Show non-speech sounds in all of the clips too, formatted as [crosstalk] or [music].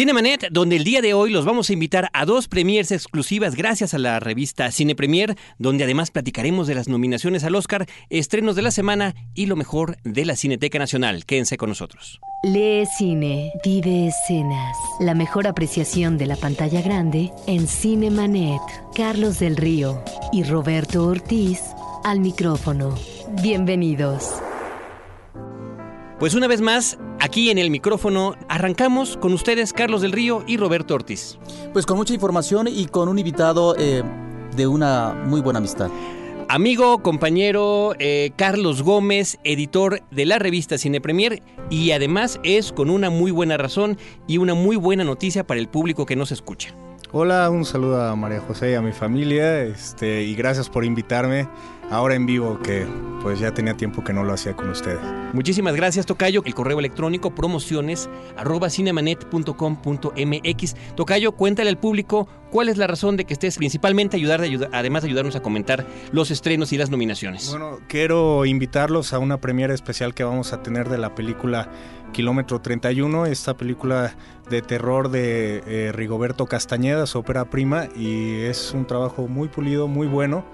Cinemanet, donde el día de hoy los vamos a invitar a dos premiers exclusivas gracias a la revista Cine Premier, donde además platicaremos de las nominaciones al Oscar, estrenos de la semana y lo mejor de la Cineteca Nacional. Quédense con nosotros. Lee cine, vive escenas. La mejor apreciación de la pantalla grande en Cinemanet. Carlos del Río y Roberto Ortiz al micrófono. Bienvenidos. Pues una vez más, aquí en el micrófono, arrancamos con ustedes Carlos del Río y Roberto Ortiz. Pues con mucha información y con un invitado eh, de una muy buena amistad. Amigo, compañero eh, Carlos Gómez, editor de la revista Cine Premier, y además es con una muy buena razón y una muy buena noticia para el público que nos escucha. Hola, un saludo a María José y a mi familia, este, y gracias por invitarme ahora en vivo, que pues ya tenía tiempo que no lo hacía con ustedes. Muchísimas gracias, Tocayo. El correo electrónico promociones arroba cinemanet.com.mx. Tocayo, cuéntale al público cuál es la razón de que estés principalmente ayudar, además de ayudarnos a comentar los estrenos y las nominaciones. Bueno, quiero invitarlos a una premiera especial que vamos a tener de la película Kilómetro 31, esta película de terror de eh, Rigoberto Castañeda, su ópera prima, y es un trabajo muy pulido, muy bueno.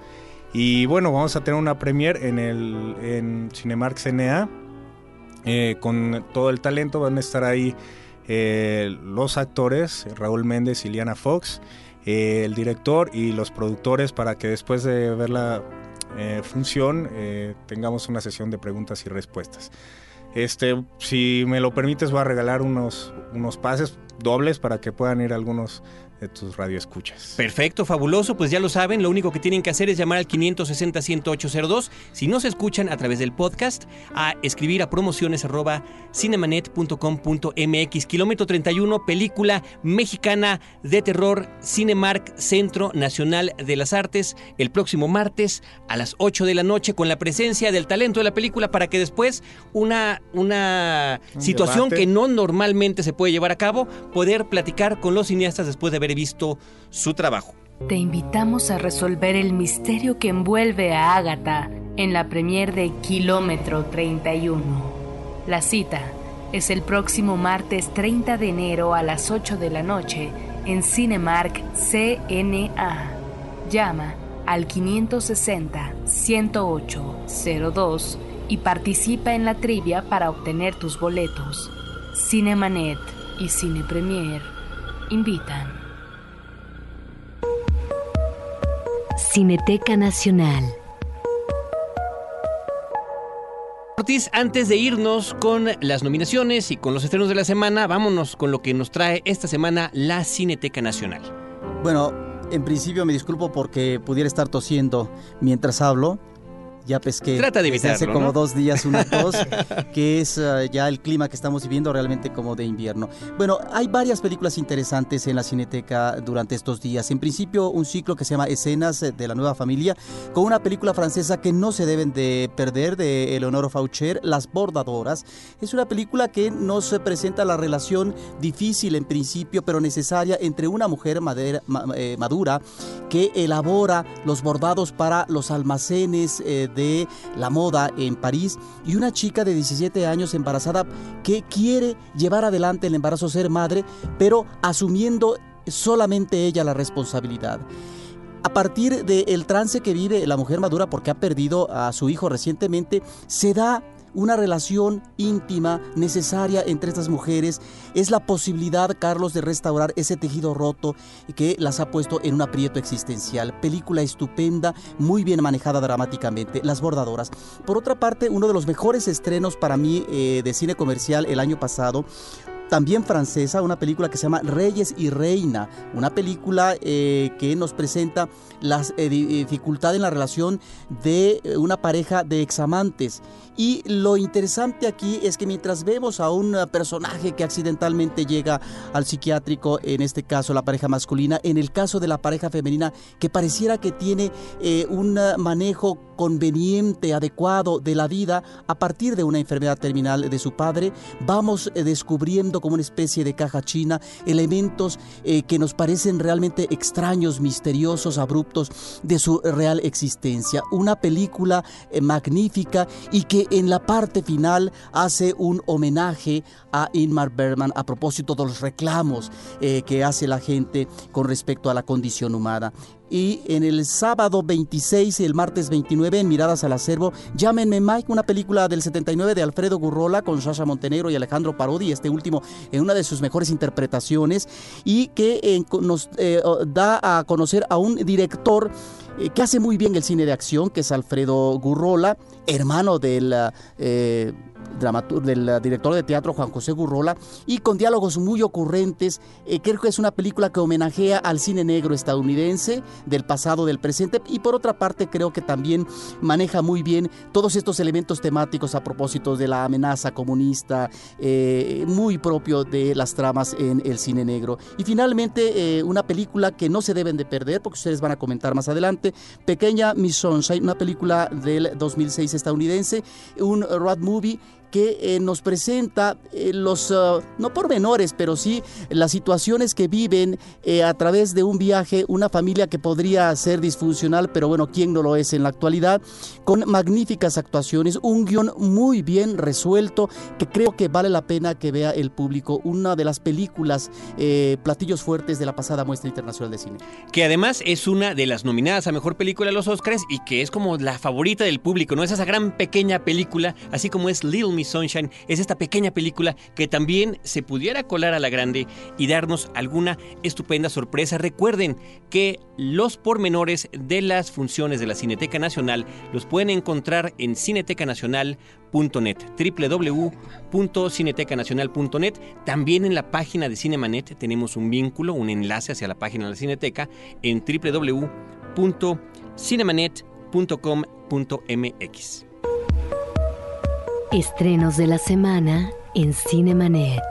Y bueno, vamos a tener una premiere en el en Cinemark CNA eh, con todo el talento. Van a estar ahí eh, los actores, Raúl Méndez y Liana Fox, eh, el director y los productores para que después de ver la función tengamos una sesión de preguntas y respuestas. Este, si me lo permites, voy a regalar unos, unos pases dobles para que puedan ir algunos de tus radioescuchas. Perfecto, fabuloso, pues ya lo saben, lo único que tienen que hacer es llamar al 560-10802, si no se escuchan a través del podcast, a escribir a promociones arroba cinemanet.com.mx, kilómetro 31, película mexicana de terror, Cinemark, Centro Nacional de las Artes, el próximo martes a las 8 de la noche, con la presencia del talento de la película, para que después una, una situación que no normalmente se puede llevar a cabo, poder platicar con los cineastas después de ver visto su trabajo. Te invitamos a resolver el misterio que envuelve a Ágata en la premier de Kilómetro 31. La cita es el próximo martes 30 de enero a las 8 de la noche en Cinemark CNA. Llama al 560-108-02 y participa en la trivia para obtener tus boletos. Cinemanet y Cine Premier invitan. Cineteca Nacional. Ortiz, antes de irnos con las nominaciones y con los estrenos de la semana, vámonos con lo que nos trae esta semana la Cineteca Nacional. Bueno, en principio me disculpo porque pudiera estar tosiendo mientras hablo, ya pesqué. Trata de evitarlo, Hace como dos días una tos, [laughs] que es eh, ya el clima que estamos viviendo realmente como de invierno. Bueno, hay varias películas interesantes en la Cineteca durante estos días. En principio, un ciclo que se llama Escenas de la Nueva Familia, con una película francesa que no se deben de perder de Eleonora Faucher, Las Bordadoras. Es una película que nos presenta la relación difícil en principio, pero necesaria entre una mujer eh, madura que elabora los bordados para los almacenes eh, de la moda en París y una chica de 17 años embarazada que quiere llevar adelante el embarazo, ser madre, pero asumiendo solamente ella la responsabilidad. A partir del trance que vive la mujer madura porque ha perdido a su hijo recientemente, se da una relación íntima necesaria entre estas mujeres es la posibilidad, Carlos, de restaurar ese tejido roto que las ha puesto en un aprieto existencial. Película estupenda, muy bien manejada dramáticamente, Las Bordadoras. Por otra parte, uno de los mejores estrenos para mí eh, de cine comercial el año pasado también francesa, una película que se llama Reyes y Reina, una película eh, que nos presenta la eh, dificultad en la relación de eh, una pareja de examantes. Y lo interesante aquí es que mientras vemos a un personaje que accidentalmente llega al psiquiátrico, en este caso la pareja masculina, en el caso de la pareja femenina, que pareciera que tiene un manejo conveniente, adecuado de la vida a partir de una enfermedad terminal de su padre, vamos eh, descubriendo como una especie de caja china elementos eh, que nos parecen realmente extraños, misteriosos, abruptos de su real existencia. Una película eh, magnífica y que en la parte final hace un homenaje a Inmar Bergman a propósito de los reclamos que hace la gente con respecto a la condición humana. Y en el sábado 26 y el martes 29 en Miradas al Acervo, Llámenme Mike, una película del 79 de Alfredo Gurrola con Sasha Montenegro y Alejandro Parodi, este último en una de sus mejores interpretaciones y que eh, nos eh, da a conocer a un director eh, que hace muy bien el cine de acción, que es Alfredo Gurrola, hermano del del eh, director de teatro Juan José Gurrola y con diálogos muy ocurrentes. Eh, creo que es una película que homenajea al cine negro estadounidense del pasado, del presente y por otra parte creo que también maneja muy bien todos estos elementos temáticos a propósito de la amenaza comunista, eh, muy propio de las tramas en el cine negro. Y finalmente una película que no se deben de perder porque ustedes van a comentar más adelante, Pequeña Miss Sunshine, una película del 2006 estadounidense, un road movie que eh, nos presenta eh, los, uh, no pormenores, pero sí las situaciones que viven eh, a través de un viaje, una familia que podría ser disfuncional, pero bueno, ¿quién no lo es en la actualidad? Con magníficas actuaciones, un guion muy bien resuelto que creo que vale la pena que vea el público, una de las películas platillos fuertes de la pasada muestra internacional de cine. Que además es una de las nominadas a Mejor Película de los Oscars y que es como la favorita del público, ¿no? Es esa gran pequeña película, así como es Little Sunshine es esta pequeña película que también se pudiera colar a la grande y darnos alguna estupenda sorpresa. Recuerden que los pormenores de las funciones de la Cineteca Nacional los pueden encontrar en cinetecanacional.net, www.cinetecanacional.net. También en la página de Cinemanet tenemos un vínculo, un enlace hacia la página de la Cineteca en www.cinemanet.com.mx. Estrenos de la semana en Cinemanet.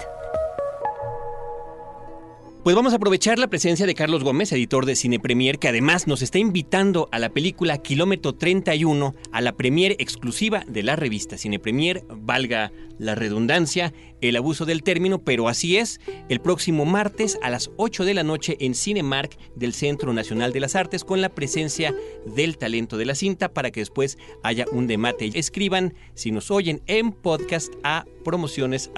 Pues vamos a aprovechar la presencia de Carlos Gómez, editor de Cine Premier, que además nos está invitando a la película Kilómetro 31, a la premier exclusiva de la revista Cine Premier, valga la redundancia, el abuso del término, pero así es, el próximo martes a las 8 de la noche en Cinemark del Centro Nacional de las Artes con la presencia del talento de la cinta para que después haya un demate. Escriban, si nos oyen en podcast, a promociones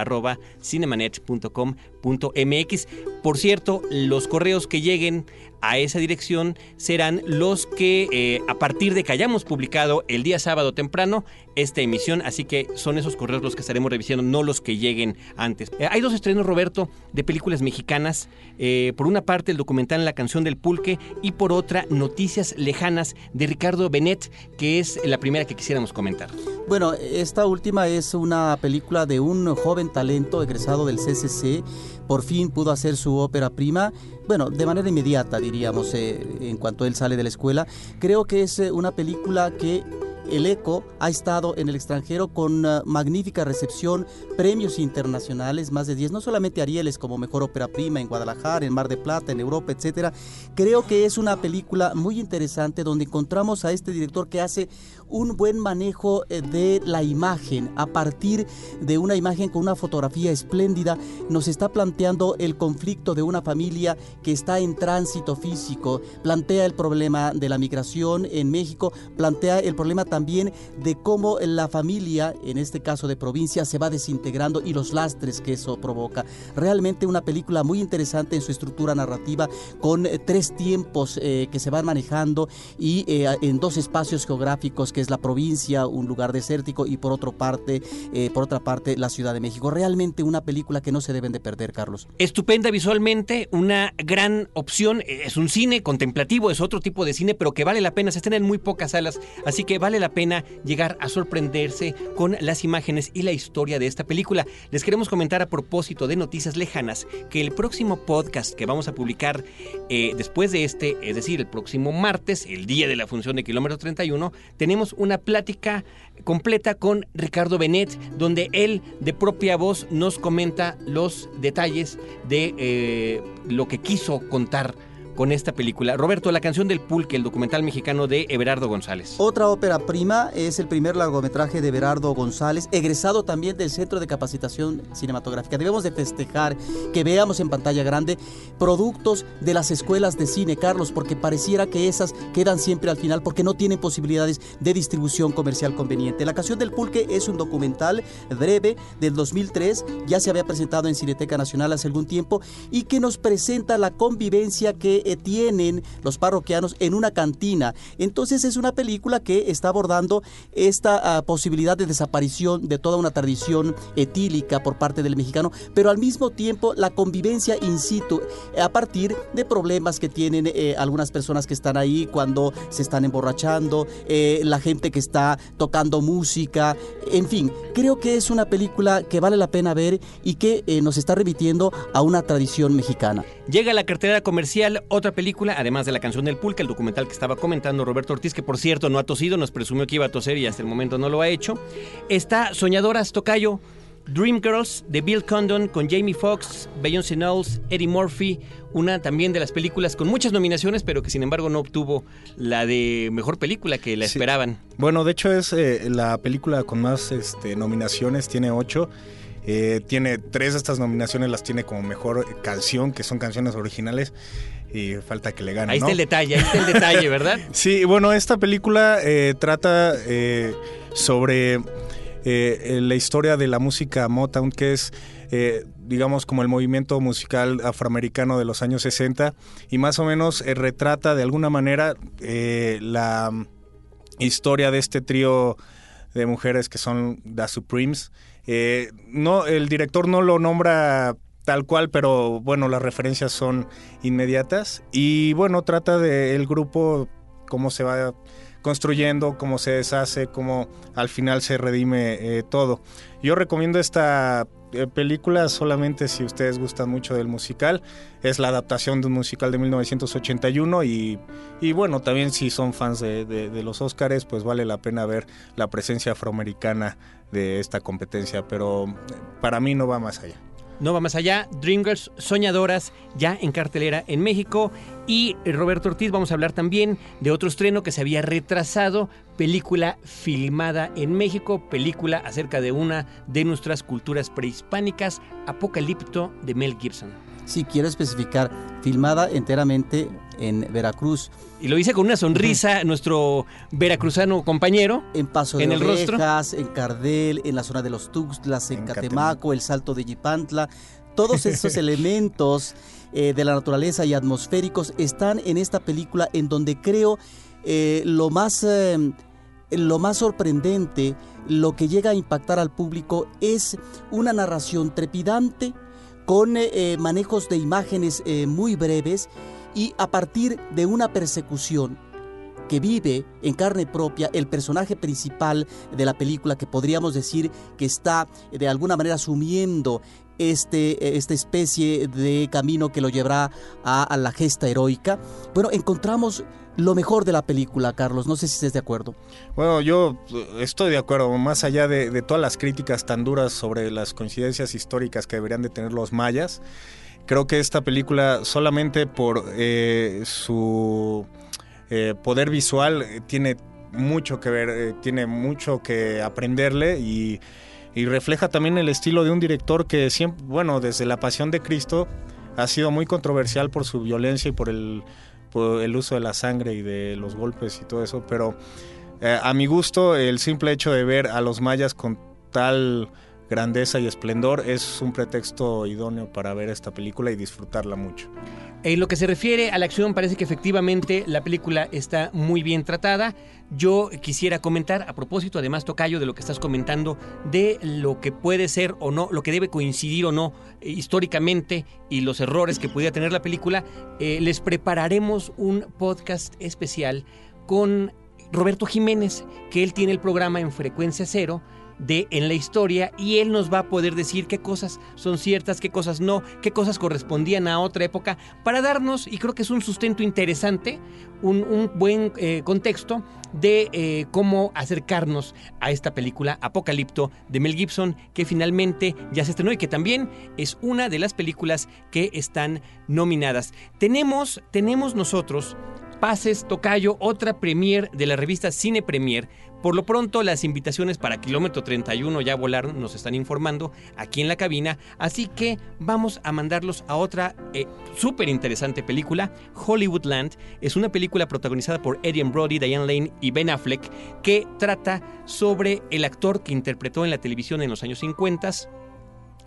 cinemanet.com.mx. Por cierto, los correos que lleguen a esa dirección serán los que eh, a partir de que hayamos publicado el día sábado temprano esta emisión, así que son esos correos los que estaremos revisando, no los que lleguen antes. Eh, hay dos estrenos, Roberto, de películas mexicanas. Eh, por una parte, el documental La canción del pulque y por otra, Noticias lejanas de Ricardo Benet, que es la primera que quisiéramos comentar. Bueno, esta última es una película de un joven talento egresado del CCC por fin pudo hacer su ópera prima, bueno, de manera inmediata diríamos, eh, en cuanto él sale de la escuela. Creo que es eh, una película que el ECO ha estado en el extranjero con uh, magnífica recepción, premios internacionales, más de 10, no solamente Arieles como mejor ópera prima en Guadalajara, en Mar de Plata, en Europa, etcétera. Creo que es una película muy interesante donde encontramos a este director que hace un buen manejo eh, de la imagen a partir de una imagen con una fotografía espléndida nos está planteando el conflicto de una familia que está en tránsito físico, plantea el problema de la migración en México, plantea el problema también de cómo la familia, en este caso de provincia, se va desintegrando y los lastres que eso provoca. Realmente una película muy interesante en su estructura narrativa, con eh, tres tiempos eh, que se van manejando y en dos espacios geográficos, que es la provincia, un lugar desértico, y por, otro parte, por otra parte la Ciudad de México. Realmente una película que no se deben de perder, Carlos. Estupenda visualmente, una gran opción. Es un cine contemplativo, es otro tipo de cine, pero que vale la pena. Se estén en muy pocas salas, así que vale la pena llegar a sorprenderse con las imágenes y la historia de esta película. Les queremos comentar a propósito de Noticias Lejanas que el próximo podcast que vamos a publicar eh, después de este, es decir, el próximo martes, el día de la función de Kilómetro 31, tenemos una plática completa con Ricardo Benet, donde él de propia voz nos comenta los detalles de eh, lo que quiso contar con esta película. Roberto, la canción del pulque, el documental mexicano de Everardo González. Otra ópera prima es el primer largometraje de Everardo González, egresado también del Centro de Capacitación Cinematográfica. Debemos de festejar que veamos en pantalla grande productos de las escuelas de cine, Carlos, porque pareciera que esas quedan siempre al final porque no tienen posibilidades de distribución comercial conveniente. La canción del pulque es un documental breve del 2003, ya se había presentado en Cineteca Nacional hace algún tiempo y que nos presenta la convivencia que tienen los parroquianos en una cantina. Entonces es una película que está abordando esta ah, posibilidad de desaparición de toda una tradición etílica por parte del mexicano, pero al mismo tiempo la convivencia in situ eh, a partir de problemas que tienen eh, algunas personas que están ahí cuando se están emborrachando, la gente que está tocando música, en fin, creo que es una película que vale la pena ver y que nos está remitiendo a una tradición mexicana. Llega la cartera comercial otra película, además de la canción del pulque, el documental que estaba comentando Roberto Ortiz, que por cierto no ha tosido, nos presumió que iba a toser y hasta el momento no lo ha hecho. Está Soñadoras Tocayo, Dreamgirls de Bill Condon con Jamie Foxx, Beyoncé Knowles, Eddie Murphy, una también de las películas con muchas nominaciones, pero que sin embargo no obtuvo la de mejor película que la esperaban. Bueno, de hecho es eh, la película con más este, nominaciones, tiene ocho. Eh, tiene tres de estas nominaciones, las tiene como mejor canción, que son canciones originales. Y falta que le gane. Ahí está el detalle, ahí está el detalle, [laughs] ¿verdad? sí, bueno, esta película eh, trata eh, sobre la historia de la música Motown, que es digamos, como el movimiento musical afroamericano de los años 60 y más o menos retrata de alguna manera la historia de este trío de mujeres que son The Supremes eh, no, el director no lo nombra tal cual, pero bueno, las referencias son inmediatas. Y bueno, trata del grupo, cómo se va construyendo, cómo se deshace, cómo al final se redime eh, todo. Yo recomiendo esta eh, película solamente si ustedes gustan mucho del musical. Es la adaptación de un musical de 1981 y, y bueno, también si son fans de, de los Óscares, pues vale la pena ver la presencia afroamericana de esta competencia, pero para mí no va más allá. No va más allá, Dreamgirls Soñadoras ya en cartelera en México. Y Roberto Ortiz vamos a hablar también de otro estreno que se había retrasado, película filmada en México, película acerca de una de nuestras culturas prehispánicas, Apocalipto de Mel Gibson. Sí, quiero especificar, filmada enteramente en Veracruz. Y lo hice con una sonrisa nuestro veracruzano compañero. En Paso de en el en Cardel, en la zona de los Tuxtlas, en, Catemaco, el Salto de Yipantla. Todos esos [laughs] elementos eh, de la naturaleza y atmosféricos están en esta película en donde creo eh, lo más... Eh, lo más sorprendente, lo que llega a impactar al público es una narración trepidante con manejos de imágenes muy breves y a partir de una persecución que vive en carne propia el personaje principal de la película que podríamos decir que está de alguna manera asumiendo este, esta especie de camino que lo llevará a, la gesta heroica. Bueno, encontramos lo mejor de la película, Carlos. No sé si estés de acuerdo. Bueno, yo estoy de acuerdo, más allá de, todas las críticas tan duras sobre las coincidencias históricas que deberían de tener los mayas. Creo que esta película solamente por eh, su eh, poder visual eh, tiene mucho que ver, tiene mucho que aprenderle y, refleja también el estilo de un director que siempre, bueno, desde La Pasión de Cristo ha sido muy controversial por su violencia y por el, por el uso de la sangre y de los golpes y todo eso, pero a mi gusto el simple hecho de ver a los mayas con tal grandeza y esplendor, es un pretexto idóneo para ver esta película y disfrutarla mucho. En lo que se refiere a la acción, parece que efectivamente la película está muy bien tratada. Yo quisiera comentar, a propósito, además, Tocayo, de lo que estás comentando, de lo que puede ser o no, lo que debe coincidir o no eh, históricamente y los errores que pudiera tener la película, eh, les prepararemos un podcast especial con Roberto Jiménez, que él tiene el programa en frecuencia cero de en la historia y él nos va a poder decir qué cosas son ciertas, qué cosas no, qué cosas correspondían a otra época, para darnos, y creo que es un sustento interesante, un, buen eh, contexto de eh, cómo acercarnos a esta película Apocalipto de Mel Gibson, que finalmente ya se estrenó y que también es una de las películas que están nominadas. Tenemos, tenemos nosotros Pases Tocayo, otra premier de la revista Cine Premier. Por lo pronto, las invitaciones para Kilómetro 31 ya volaron, nos están informando aquí en la cabina, así que vamos a mandarlos a otra eh, súper interesante película. Hollywoodland es una película protagonizada por Eddie Brody, Diane Lane y Ben Affleck, que trata sobre el actor que interpretó en la televisión en los años 50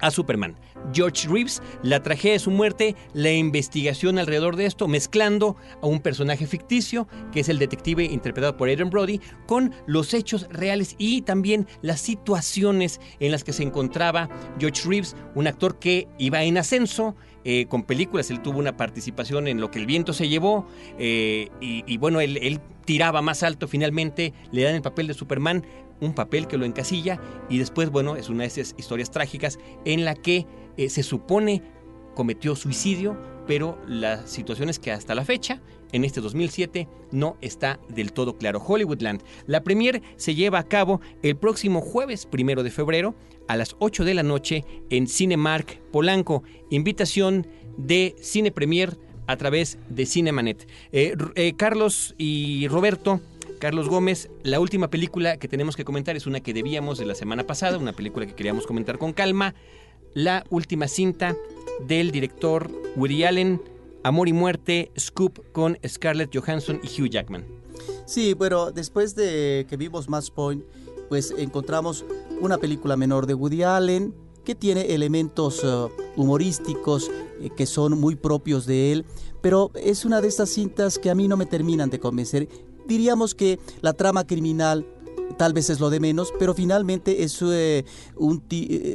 a Superman. George Reeves, la tragedia de su muerte, la investigación alrededor de esto, mezclando a un personaje ficticio, que es el detective interpretado por Adrian Brody, con los hechos reales y también las situaciones en las que se encontraba George Reeves, un actor que iba en ascenso, eh, con películas. Él tuvo una participación en Lo que el viento se llevó eh, y, bueno, él, tiraba más alto. Finalmente le dan el papel de Superman, un papel que lo encasilla y después, bueno, es una de esas historias trágicas en la que eh, se supone cometió suicidio, pero la situación es que hasta la fecha, en este 2007, no está del todo claro. Hollywoodland. La premier se lleva a cabo el próximo jueves primero de febrero a las 8 de la noche en Cinemark Polanco. Invitación de Cine Premier a través de Cinemanet. Eh, eh, Carlos y Roberto Carlos Gómez, la última película que tenemos que comentar es una que debíamos de la semana pasada, una película que queríamos comentar con calma, la última cinta del director Woody Allen, Amor y Muerte, Scoop con Scarlett Johansson y Hugh Jackman. Sí, bueno, después de que vimos Match Point, pues encontramos una película menor de Woody Allen que tiene elementos eh, humorísticos eh, que son muy propios de él, pero es una de estas cintas que a mí no me terminan de convencer diríamos que la trama criminal tal vez es lo de menos, pero finalmente es eh, un,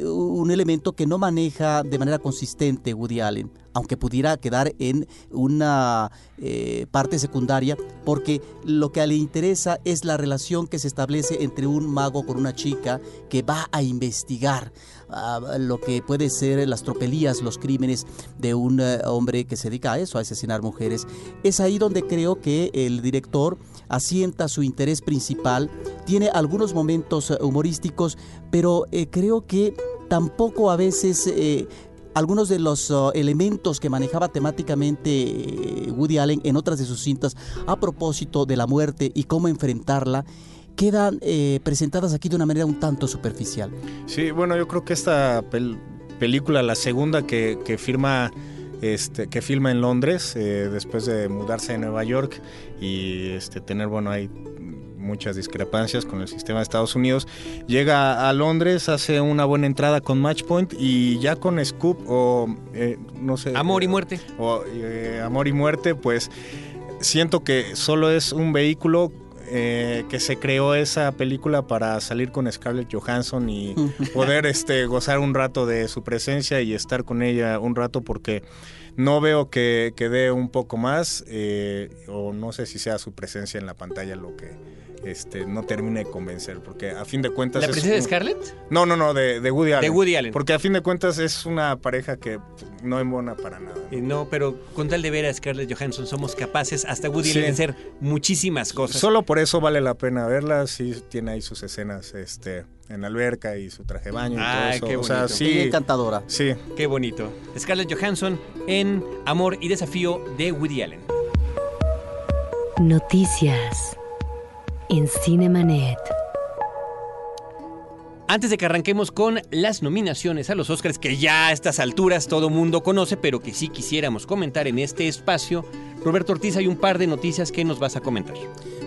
un, elemento que no maneja de manera consistente Woody Allen, aunque pudiera quedar en una eh, parte secundaria, porque lo que le interesa es la relación que se establece entre un mago con una chica que va a investigar lo que puede ser las tropelías, los crímenes de un eh, hombre que se dedica a eso, a asesinar mujeres. Es ahí donde creo que el director asienta su interés principal, tiene algunos momentos eh, humorísticos, pero creo que tampoco a veces algunos de los elementos que manejaba temáticamente Woody Allen en otras de sus cintas a propósito de la muerte y cómo enfrentarla quedan eh, presentadas aquí de una manera un tanto superficial. Sí, bueno, yo creo que esta película, la segunda que, firma... Este, que filma en Londres eh, después de mudarse a Nueva York y este, tener bueno ahí muchas discrepancias con el sistema de Estados Unidos. Llega a Londres, hace una buena entrada con Matchpoint y ya con Scoop o eh, no sé. Amor y muerte. O Amor y muerte, pues siento que solo es un vehículo eh, que se creó esa película para salir con Scarlett Johansson y [laughs] poder este, gozar un rato de su presencia y estar con ella un rato porque no veo que, que dé un poco más eh, o no sé si sea su presencia en la pantalla lo que este, no termine de convencer, porque a fin de cuentas... ¿La presencia de Scarlett? No, no, no, de, de, Woody Allen. De Woody Allen. Porque a fin de cuentas es una pareja que no embona para nada. Y no, pero con tal de ver a Scarlett Johansson somos capaces hasta Woody Allen de hacer muchísimas cosas. Solo por eso vale la pena verla, sí tiene ahí sus escenas este, en la alberca y su traje de baño y todo eso. o sea, sí, encantadora. Sí. Qué bonito. Scarlett Johansson en Amor y Desafío de Woody Allen. Noticias en Cinemanet. Antes de que arranquemos con las nominaciones a los Oscars, que ya a estas alturas todo mundo conoce, pero que sí quisiéramos comentar en este espacio, Roberto Ortiz, hay un par de noticias que nos vas a comentar.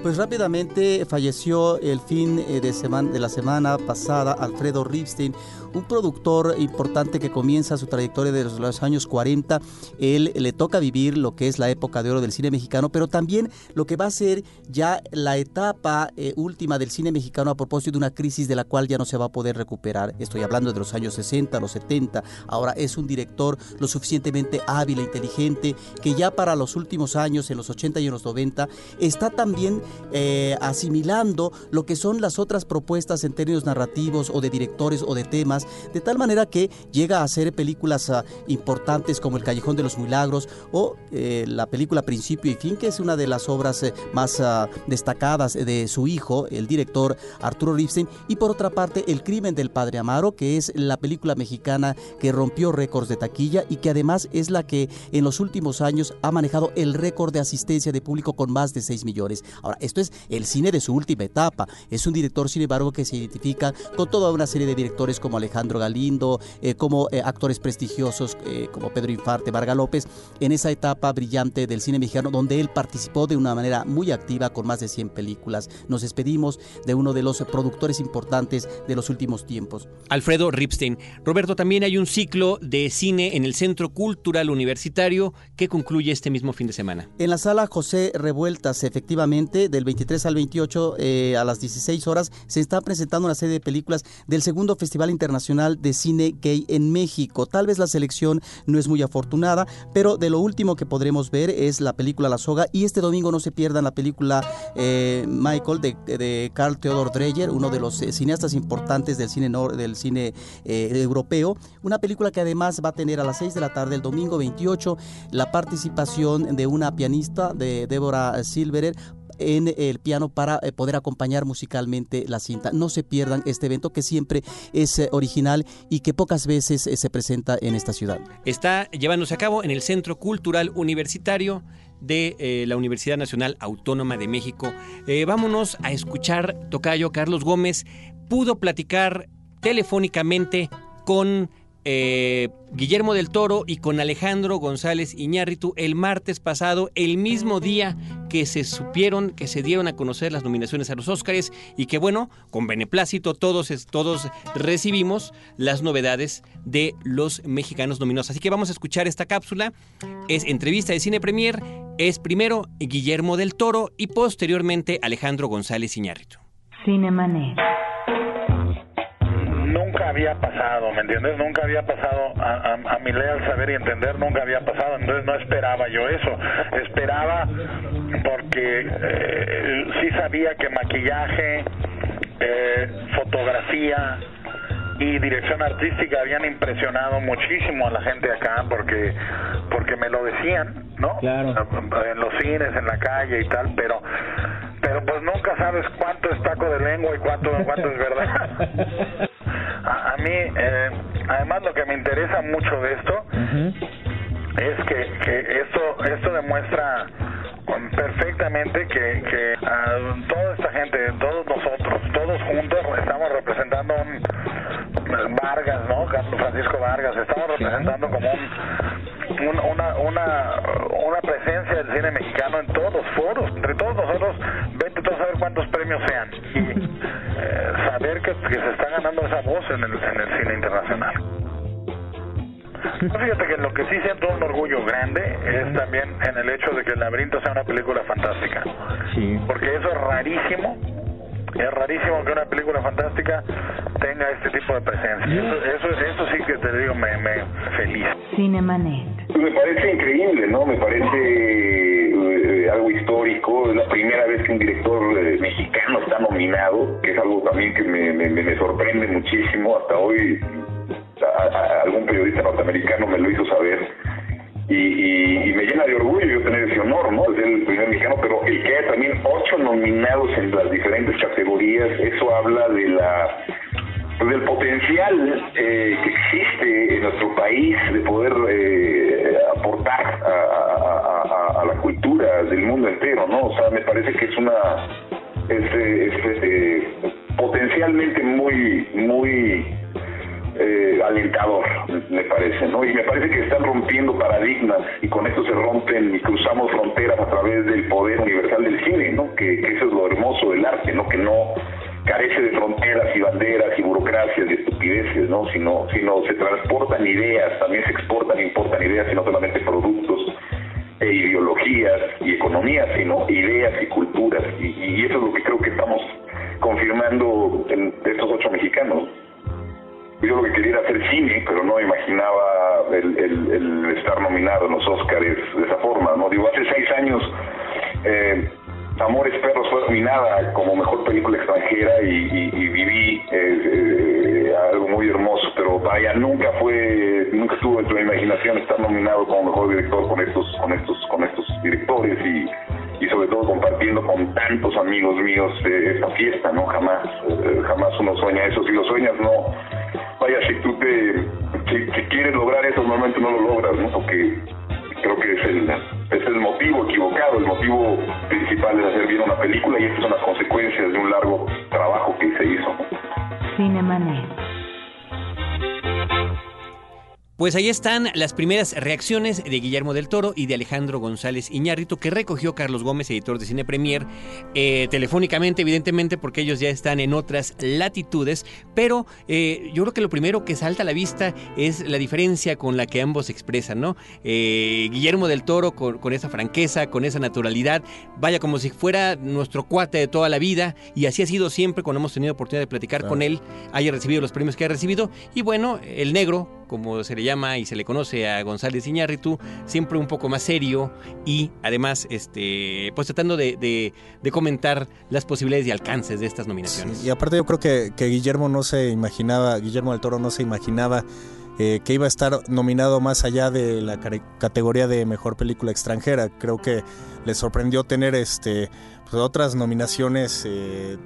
Pues rápidamente falleció el fin eh, de, semana, de la semana pasada Alfredo Ripstein, un productor importante que comienza su trayectoria desde los años 40. Él le toca vivir lo que es la época de oro del cine mexicano, pero también lo que va a ser ya la etapa eh, última del cine mexicano a propósito de una crisis de la cual ya no se va a poder recuperar. Estoy hablando de los años 60, los 70. Ahora es un director lo suficientemente hábil e inteligente que ya para los últimos años, en los 80 y en los 90, está también eh, asimilando lo que son las otras propuestas en términos narrativos o de directores o de temas, de tal manera que llega a hacer películas ah, importantes como El Callejón de los Milagros o eh, la película Principio y Fin, que es una de las obras eh, más ah, destacadas de su hijo, el director Arturo Ripstein, y por otra parte El Crimen del Padre Amaro, que es la película mexicana que rompió récords de taquilla y que además es la que en los últimos años ha manejado el récord de asistencia de público con más de 6 millones. Ahora, esto es el cine de su última etapa. Es un director, sin embargo, que se identifica con toda una serie de directores como Alejandro Galindo, eh, como eh, actores prestigiosos eh, como Pedro Infarte, Varga López, en esa etapa brillante del cine mexicano donde él participó de una manera muy activa con más de 100 películas. Nos despedimos de uno de los productores importantes de los últimos tiempos. Alfredo Ripstein. Roberto, también hay un ciclo de cine en el Centro Cultural Universitario que concluye este mismo fin de semana. En la sala José Revueltas, efectivamente, del 23 al 28 eh, a las 16 horas, se está presentando una serie de películas del segundo Festival Internacional de Cine Gay en México. Tal vez la selección no es muy afortunada, pero de lo último que podremos ver es la película La Soga y este domingo no se pierdan la película eh, Michael de, Carl Theodor Dreyer, uno de los eh, cineastas importantes del cine, del cine europeo. Una película que además va a tener a las 6 de la tarde, el domingo 28, la participación de una pianista, de Débora Silverer, en el piano para eh, poder acompañar musicalmente la cinta. No se pierdan este evento que siempre es eh, original y que pocas veces eh, se presenta en esta ciudad. Está llevándose a cabo en el Centro Cultural Universitario de la Universidad Nacional Autónoma de México. vámonos a escuchar Tocayo Carlos Gómez. Pudo platicar telefónicamente con eh, Guillermo del Toro y con Alejandro González Iñárritu el martes pasado, el mismo día que se supieron, que se dieron a conocer las nominaciones a los Óscares y que bueno, con beneplácito todos, todos recibimos las novedades de los mexicanos nominados. Así que vamos a escuchar esta cápsula. Es entrevista de Cine Premier, es primero Guillermo del Toro y posteriormente Alejandro González Iñárritu. Cinemanet había pasado, ¿me entiendes? Nunca había pasado a, mi ley al saber y entender, nunca había pasado, entonces no esperaba yo eso, esperaba porque eh, sí sabía que maquillaje, eh, fotografía y dirección artística habían impresionado muchísimo a la gente acá porque porque me lo decían, ¿no? Claro. En los cines, en la calle y tal, pero pero pues nunca sabes cuánto es taco de lengua y cuánto cuánto es verdad. [laughs] A, mí, eh, además lo que me interesa mucho de esto es que, que esto, esto demuestra perfectamente que, que toda esta gente, todos nosotros, todos juntos estamos representando un Vargas, ¿no? Francisco Vargas, estamos representando como un, una, una, una presencia del cine mexicano en todos los foros, entre todos nosotros, vete todos a ver cuántos premios sean y eh, saber que, que, se está ganando esa voz en el, en el cine internacional. Fíjate que lo que sí siento un orgullo grande es también en el hecho de que El laberinto sea una película fantástica. Sí. Porque eso es rarísimo. Es rarísimo que una película fantástica tenga este tipo de presencia. Eso, eso, sí que te digo, me, me feliz. Cinemanet. Me parece increíble, ¿no? Me parece eh, algo histórico. Es la primera vez que un director eh, mexicano está nominado, que es algo también que me, me, me sorprende muchísimo. Hasta hoy algún periodista norteamericano me lo hizo saber y, me llena de orgullo yo tener ese honor, ¿no? ser el primer mexicano, pero el que ocho nominados en las diferentes categorías, eso habla de la del potencial eh, que existe en nuestro país de poder eh, aportar a, la cultura del mundo entero, ¿no? O sea, me parece que es una es, eh, potencialmente muy muy eh, alentador, me parece, ¿no? Y me parece que están rompiendo paradigmas y con esto se rompen y cruzamos fronteras a través del poder universal del cine, ¿no? Que, eso es lo hermoso del arte, ¿no? Que no carece de fronteras y banderas y burocracias y estupideces, ¿no? Sino, sino se transportan ideas, también se exportan e importan ideas y no solamente productos e ideologías y economías, sino ideas y culturas. Y, y eso es lo que Óscares de esa forma, ¿no? Digo, hace seis años eh, Amores Perros fue nominada como mejor película extranjera y, viví eh, eh, algo muy hermoso, pero vaya, nunca fue, nunca estuvo dentro de mi imaginación estar nominado como mejor director con estos, con estos, con estos directores y, y sobre todo compartiendo con tantos amigos míos eh, esta fiesta, ¿no? Jamás, jamás uno sueña eso, si lo sueñas no Pues ahí están las primeras reacciones de Guillermo del Toro y de Alejandro González Iñárritu, que recogió Carlos Gómez, editor de Cine Premier, eh, telefónicamente, evidentemente, porque ellos ya están en otras latitudes. Pero eh, yo creo que lo primero que salta a la vista es la diferencia con la que ambos expresan, ¿no? Eh, Guillermo del Toro con, esa franqueza, con esa naturalidad, vaya como si fuera nuestro cuate de toda la vida, y así ha sido siempre cuando hemos tenido oportunidad de platicar con él, haya recibido los premios que ha recibido. Y bueno, el negro, como se le llama y se le conoce a González Iñárritu, siempre un poco más serio y además este, pues tratando de, comentar las posibilidades y alcances de estas nominaciones. y aparte yo creo que, Guillermo no se imaginaba, Guillermo del Toro no se imaginaba eh, que iba a estar nominado más allá de la categoría de mejor película extranjera. Creo que le sorprendió tener este pues, otras nominaciones eh,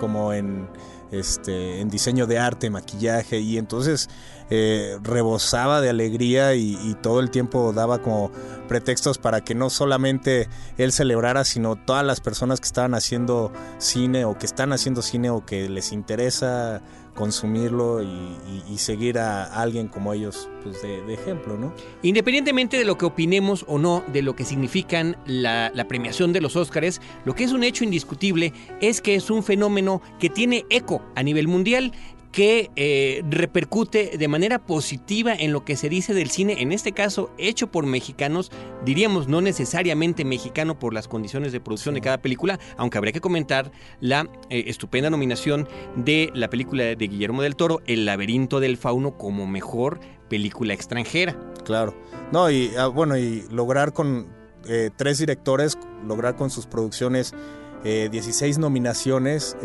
como en este en diseño de arte, maquillaje y entonces eh, rebosaba de alegría y, todo el tiempo daba como pretextos para que no solamente él celebrara, sino todas las personas que estaban haciendo cine o que están haciendo cine o que les interesa consumirlo y, seguir a alguien como ellos pues de, ejemplo, ¿no? Independientemente de lo que opinemos o no de lo que significan la, la premiación de los Óscares, lo que es un hecho indiscutible es que es un fenómeno que tiene eco a nivel mundial que eh, repercute de manera positiva en lo que se dice del cine, en este caso hecho por mexicanos, diríamos no necesariamente mexicano por las condiciones de producción de cada película, aunque habría que comentar la eh, estupenda nominación de la película de Guillermo del Toro, El laberinto del fauno como mejor película extranjera. Claro, no, y ah, bueno, y lograr con eh, tres directores, lograr con sus producciones 16 nominaciones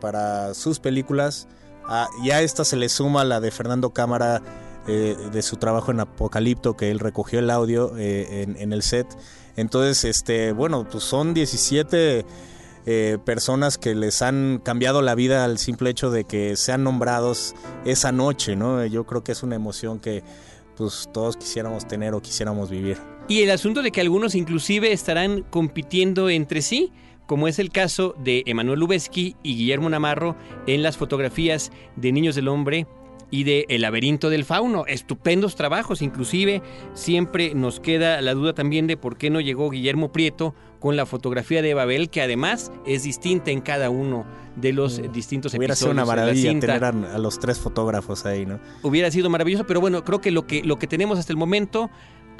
para sus películas, Ah, y a esta se le suma la de Fernando Cámara eh, de su trabajo en Apocalipto, que él recogió el audio eh, en, el set. Entonces, este, bueno, pues son 17 eh, personas que les han cambiado la vida al simple hecho de que sean nombrados esa noche, ¿no? Yo creo que es una emoción que pues todos quisiéramos tener o quisiéramos vivir. Y el asunto de que algunos inclusive estarán compitiendo entre sí como es el caso de Emanuel Lubezki y Guillermo Namarro en las fotografías de Niños del Hombre y de El laberinto del fauno. Estupendos trabajos, inclusive siempre nos queda la duda también de por qué no llegó Guillermo Prieto con la fotografía de Babel, que además es distinta en cada uno de los mm. distintos Hubiera sido una maravilla tener a, los tres fotógrafos ahí, ¿no? Hubiera sido maravilloso, pero bueno, creo que lo que, lo que tenemos hasta el momento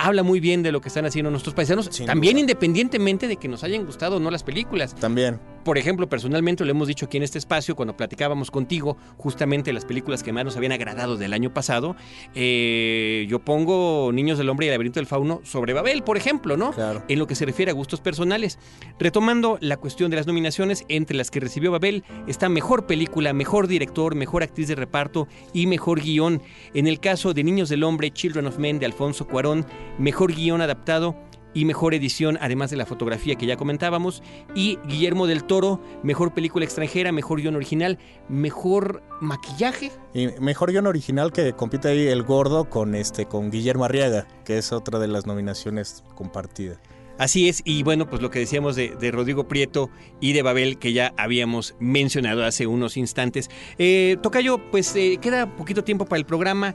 habla muy bien de lo que están haciendo nuestros paisanos, también independientemente de que nos hayan gustado o no las películas. También. Por ejemplo, personalmente lo hemos dicho aquí en este espacio cuando platicábamos contigo justamente las películas que más nos habían agradado del año pasado. Eh, yo pongo Niños del Hombre y el Laberinto del Fauno sobre Babel, por ejemplo, ¿no? Claro. En lo que se refiere a gustos personales. Retomando la cuestión de las nominaciones, entre las que recibió Babel está Mejor Película, Mejor Director, Mejor Actriz de Reparto y Mejor Guión. En el caso de Niños del Hombre, Children of Men de Alfonso Cuarón, Mejor Guión Adaptado y mejor edición, además de la fotografía que ya comentábamos. Y Guillermo del Toro, mejor película extranjera, mejor guion original, mejor maquillaje. Y mejor guion original que compite ahí el gordo con este con Guillermo Arriaga, que es otra de las nominaciones compartidas. Así es, y bueno, pues lo que decíamos de, Rodrigo Prieto y de Babel, que ya habíamos mencionado hace unos instantes. Eh, Tocayo, pues eh, queda poquito tiempo para el programa.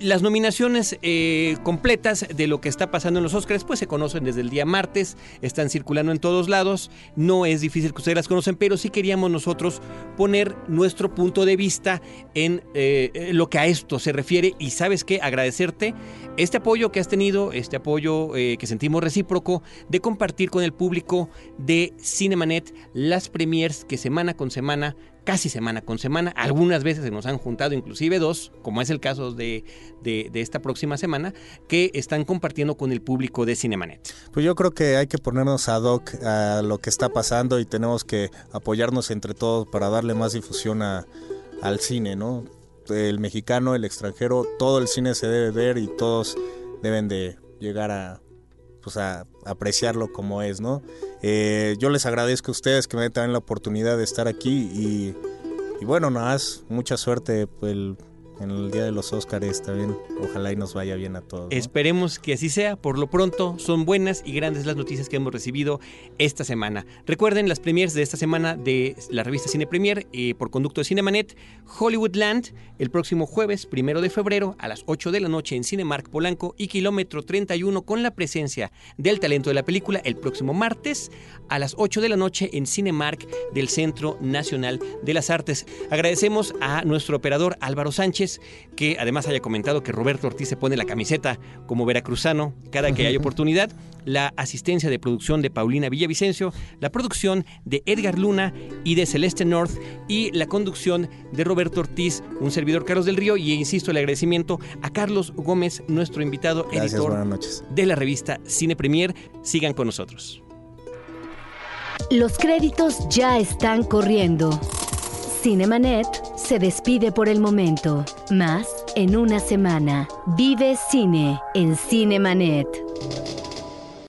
Las nominaciones eh, completas de lo que está pasando en los Oscars, pues se conocen desde el día martes, están circulando en todos lados. No es difícil que ustedes las conocen, pero sí queríamos nosotros poner nuestro punto de vista en lo que a esto se refiere. Y sabes qué, agradecerte este apoyo que has tenido, este apoyo que sentimos recíproco de compartir con el público de Cinemanet las premiers que semana con semana casi semana con semana. Algunas veces se nos han juntado inclusive dos, como es el caso de, de, esta próxima semana, que están compartiendo con el público de Cinemanet. Pues yo creo que hay que ponernos ad hoc a lo que está pasando y tenemos que apoyarnos entre todos para darle más difusión a, al cine, ¿no? El mexicano, el extranjero, todo el cine se debe ver y todos deben de llegar a pues a apreciarlo como es, ¿no? Eh, yo les agradezco a ustedes que me den también la oportunidad de estar aquí y, bueno, nada más, mucha suerte pues, el, en el día de los Óscares también. Ojalá y nos vaya bien a todos. Esperemos que así sea. Por lo pronto, son buenas y grandes las noticias que hemos recibido esta semana. Recuerden las premiers de esta semana de la revista Cine Premier eh, por conducto de Cinemanet, Hollywoodland, el próximo jueves, primero de febrero, a las 8 de la noche en Cinemark Polanco y Kilómetro 31 con la presencia del talento de la película el próximo martes a las 8 de la noche en Cinemark del Centro Nacional de las Artes. Agradecemos a nuestro operador Álvaro Sánchez que además haya comentado que Roberto Ortiz se pone la camiseta como veracruzano cada que hay [laughs] oportunidad, la asistencia de producción de Paulina Villavicencio, la producción de Edgar Luna y de Celeste North y la conducción de Roberto Ortiz, un servidor Carlos del Río y insisto el agradecimiento a Carlos Gómez, nuestro invitado editor de la revista Cine Premier. Sigan con nosotros. Los créditos ya están corriendo. Cinemanet se despide por el momento. Más en una semana. Vive cine en Cinemanet.